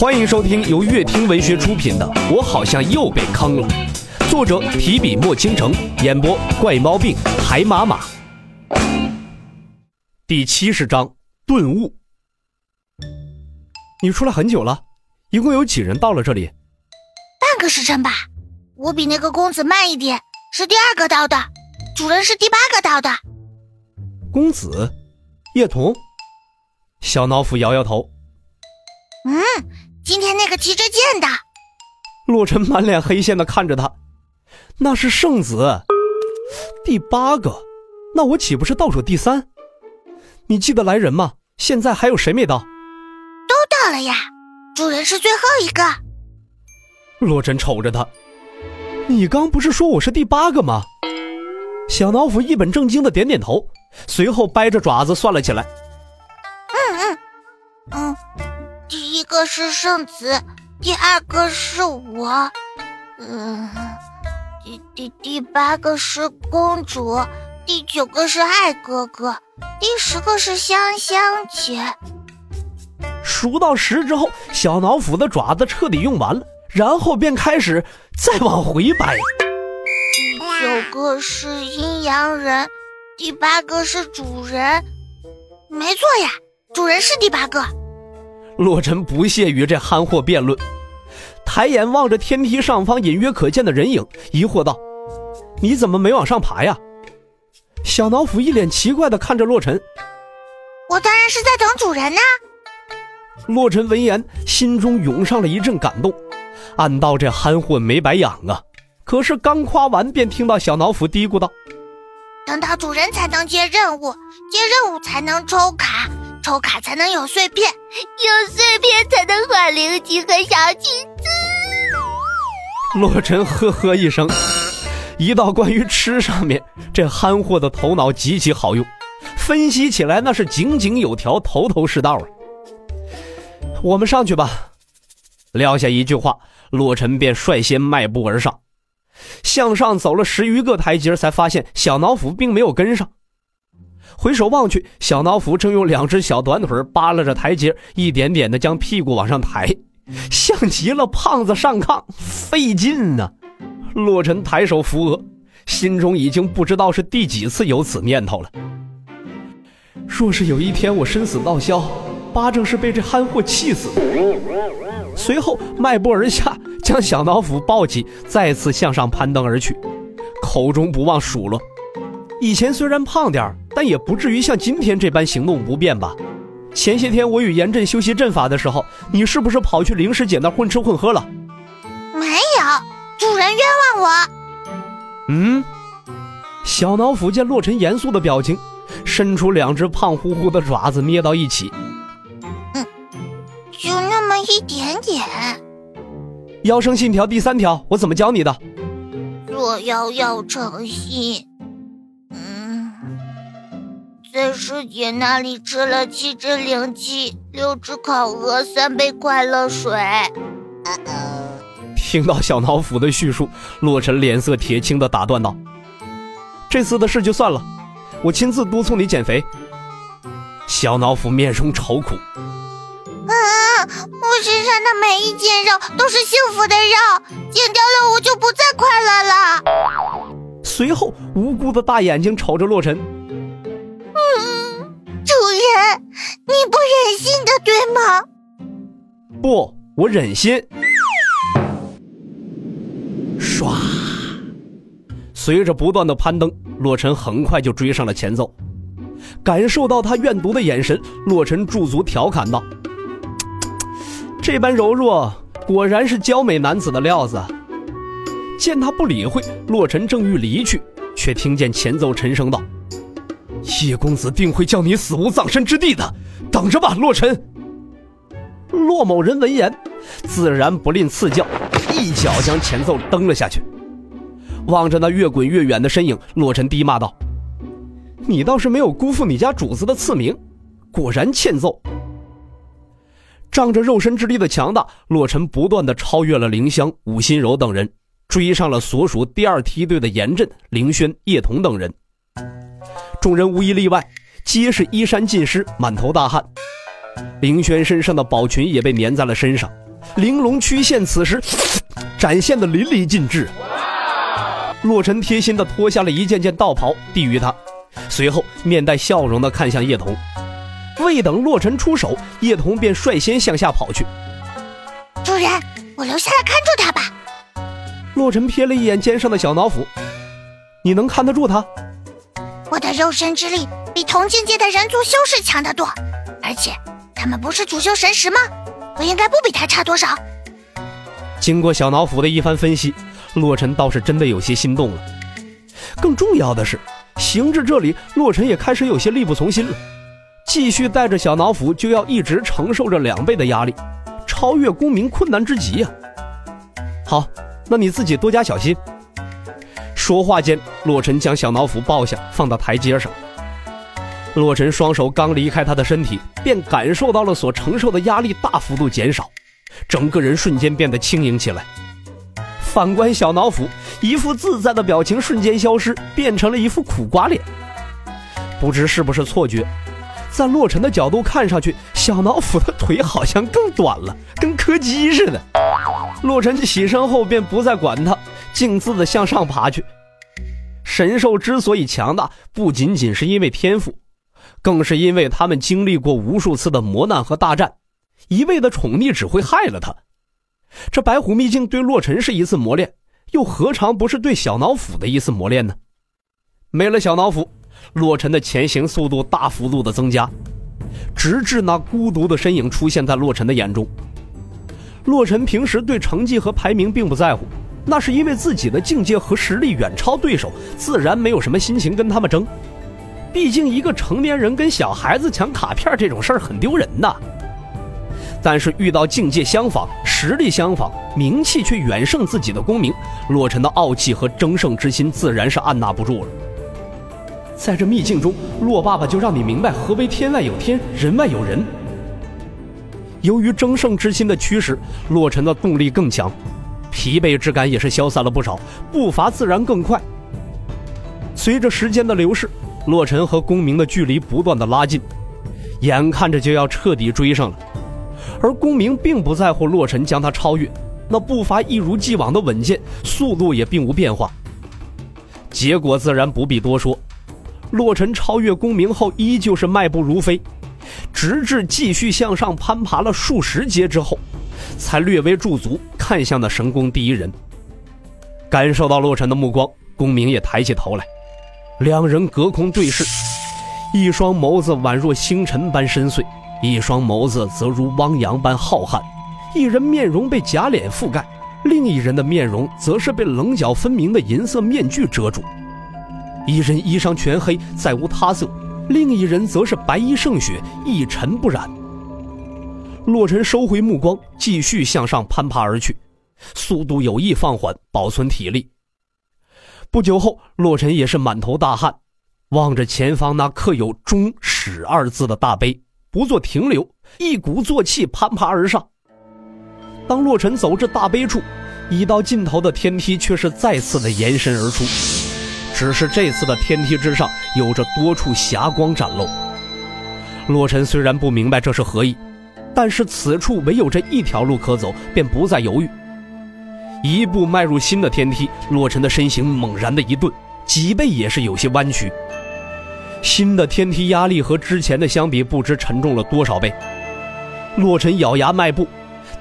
欢迎收听由乐听文学出品的《我好像又被坑了》，作者提笔墨倾城，演播怪猫病海马马。第七十章顿悟。你出来很久了，一共有几人到了这里？半个时辰吧。我比那个公子慢一点，是第二个到的。主人是第八个到的。公子，叶童。小脑斧摇摇头。嗯，今天那个提着剑的。洛尘满脸黑线的看着他，那是圣子，第八个，那我岂不是倒数第三？你记得来人吗？现在还有谁没到？都到了呀，主人是最后一个。洛尘瞅着他，你刚不是说我是第八个吗？小脑斧一本正经的点点头，随后掰着爪子算了起来。嗯嗯嗯。个是圣子，第二个是我，嗯，第第第八个是公主，第九个是爱哥哥，第十个是香香姐。数到十之后，小脑斧的爪子彻底用完了，然后便开始再往回掰。第九个是阴阳人，第八个是主人，没错呀，主人是第八个。洛尘不屑于这憨货辩论，抬眼望着天梯上方隐约可见的人影，疑惑道：“你怎么没往上爬呀？”小脑斧一脸奇怪的看着洛尘：“我当然是在等主人呢。”洛尘闻言，心中涌上了一阵感动，暗道这憨货没白养啊。可是刚夸完，便听到小脑斧嘀咕道：“等到主人才能接任务，接任务才能抽卡。”抽卡才能有碎片，有碎片才能换灵机和小裙子。洛尘呵呵一声，一道关于吃上面，这憨货的头脑极其好用，分析起来那是井井有条，头头是道啊。我们上去吧。撂下一句话，洛尘便率先迈步而上，向上走了十余个台阶，才发现小脑斧并没有跟上。回首望去，小脑斧正用两只小短腿扒拉着台阶，一点点的将屁股往上抬，像极了胖子上炕，费劲呐。洛尘抬手扶额，心中已经不知道是第几次有此念头了。若是有一天我生死道消，八正是被这憨货气死。随后迈步而下，将小脑斧抱起，再次向上攀登而去，口中不忘数落。以前虽然胖点但也不至于像今天这般行动不便吧？前些天我与严阵修习阵法的时候，你是不是跑去灵石姐那混吃混喝了？没有，主人冤枉我。嗯，小脑斧见洛尘严肃的表情，伸出两只胖乎乎的爪子捏到一起。嗯，就那么一点点。妖生信条第三条，我怎么教你的？若妖要诚信。在师姐那里吃了七只灵鸡，六只烤鹅，三杯快乐水。听到小脑斧的叙述，洛尘脸色铁青的打断道：“这次的事就算了，我亲自督促你减肥。”小脑斧面容愁苦：“啊，我身上的每一件肉都是幸福的肉，减掉了我就不再快乐了。”随后无辜的大眼睛瞅着洛尘。你不忍心的，对吗？不，我忍心。唰，随着不断的攀登，洛尘很快就追上了前奏。感受到他怨毒的眼神，洛尘驻足调侃道：“这般柔弱，果然是娇美男子的料子。”见他不理会，洛尘正欲离去，却听见前奏沉声道。叶公子定会叫你死无葬身之地的，等着吧，洛尘。洛某人闻言，自然不吝赐教，一脚将前奏蹬了下去。望着那越滚越远的身影，洛尘低骂道：“你倒是没有辜负你家主子的赐名，果然欠揍。”仗着肉身之力的强大，洛尘不断的超越了凌香、武心柔等人，追上了所属第二梯队的严震、凌轩、叶童等人。众人无一例外，皆是衣衫尽湿，满头大汗。凌轩身上的宝裙也被粘在了身上，玲珑曲线此时展现的淋漓尽致。洛尘贴心的脱下了一件件道袍，递于他，随后面带笑容的看向叶童。未等洛尘出手，叶童便率先向下跑去。主人，我留下来看住他吧。洛尘瞥了一眼肩上的小脑斧，你能看得住他？我的肉身之力比同境界的人族修士强得多，而且他们不是主修神识吗？我应该不比他差多少。经过小脑斧的一番分析，洛尘倒是真的有些心动了。更重要的是，行至这里，洛尘也开始有些力不从心了。继续带着小脑斧，就要一直承受着两倍的压力，超越公明困难之极呀。好，那你自己多加小心。说话间，洛尘将小脑斧抱下，放到台阶上。洛尘双手刚离开他的身体，便感受到了所承受的压力大幅度减少，整个人瞬间变得轻盈起来。反观小脑斧，一副自在的表情瞬间消失，变成了一副苦瓜脸。不知是不是错觉，在洛尘的角度看上去，小脑斧的腿好像更短了，跟柯基似的。洛尘起身后便不再管他，径自的向上爬去。神兽之所以强大，不仅仅是因为天赋。更是因为他们经历过无数次的磨难和大战，一味的宠溺只会害了他。这白虎秘境对洛尘是一次磨练，又何尝不是对小脑斧的一次磨练呢？没了小脑斧，洛尘的前行速度大幅度的增加，直至那孤独的身影出现在洛尘的眼中。洛尘平时对成绩和排名并不在乎，那是因为自己的境界和实力远超对手，自然没有什么心情跟他们争。毕竟，一个成年人跟小孩子抢卡片这种事儿很丢人呐。但是遇到境界相仿、实力相仿、名气却远胜自己的公明，洛尘的傲气和争胜之心自然是按捺不住了。在这秘境中，洛爸爸就让你明白何为天外有天，人外有人。由于争胜之心的驱使，洛尘的动力更强，疲惫之感也是消散了不少，步伐自然更快。随着时间的流逝。洛尘和公明的距离不断的拉近，眼看着就要彻底追上了。而公明并不在乎洛尘将他超越，那步伐一如既往的稳健，速度也并无变化。结果自然不必多说，洛尘超越公明后，依旧是迈步如飞，直至继续向上攀爬了数十阶之后，才略微驻足，看向那神宫第一人。感受到洛尘的目光，公明也抬起头来。两人隔空对视，一双眸子宛若星辰般深邃，一双眸子则如汪洋般浩瀚。一人面容被假脸覆盖，另一人的面容则是被棱角分明的银色面具遮住。一人衣裳全黑，再无他色；另一人则是白衣胜雪，一尘不染。洛尘收回目光，继续向上攀爬而去，速度有意放缓，保存体力。不久后，洛尘也是满头大汗，望着前方那刻有“终始”二字的大碑，不做停留，一鼓作气攀爬而上。当洛尘走至大碑处，已到尽头的天梯却是再次的延伸而出，只是这次的天梯之上有着多处霞光展露。洛尘虽然不明白这是何意，但是此处唯有这一条路可走，便不再犹豫。一步迈入新的天梯，洛尘的身形猛然的一顿，脊背也是有些弯曲。新的天梯压力和之前的相比，不知沉重了多少倍。洛尘咬牙迈步，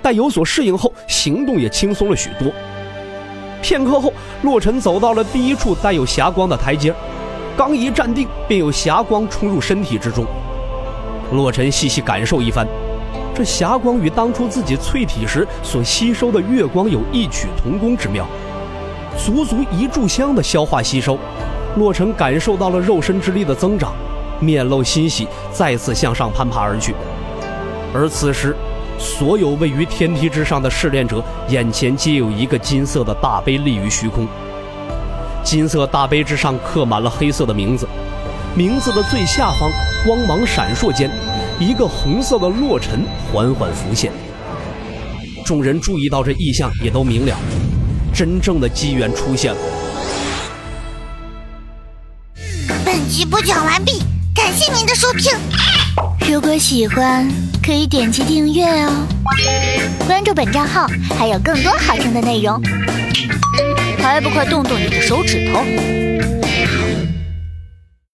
待有所适应后，行动也轻松了许多。片刻后，洛尘走到了第一处带有霞光的台阶，刚一站定，便有霞光冲入身体之中。洛尘细细感受一番。这霞光与当初自己淬体时所吸收的月光有异曲同工之妙，足足一炷香的消化吸收，洛尘感受到了肉身之力的增长，面露欣喜，再次向上攀爬而去。而此时，所有位于天梯之上的试炼者眼前皆有一个金色的大碑立于虚空，金色大碑之上刻满了黑色的名字，名字的最下方光芒闪烁间。一个红色的洛尘缓缓浮现，众人注意到这异象，也都明了，真正的机缘出现了。本集播讲完毕，感谢您的收听。如果喜欢，可以点击订阅哦，关注。注本账号，还有更多好听的内容。还不快动动你的手指头！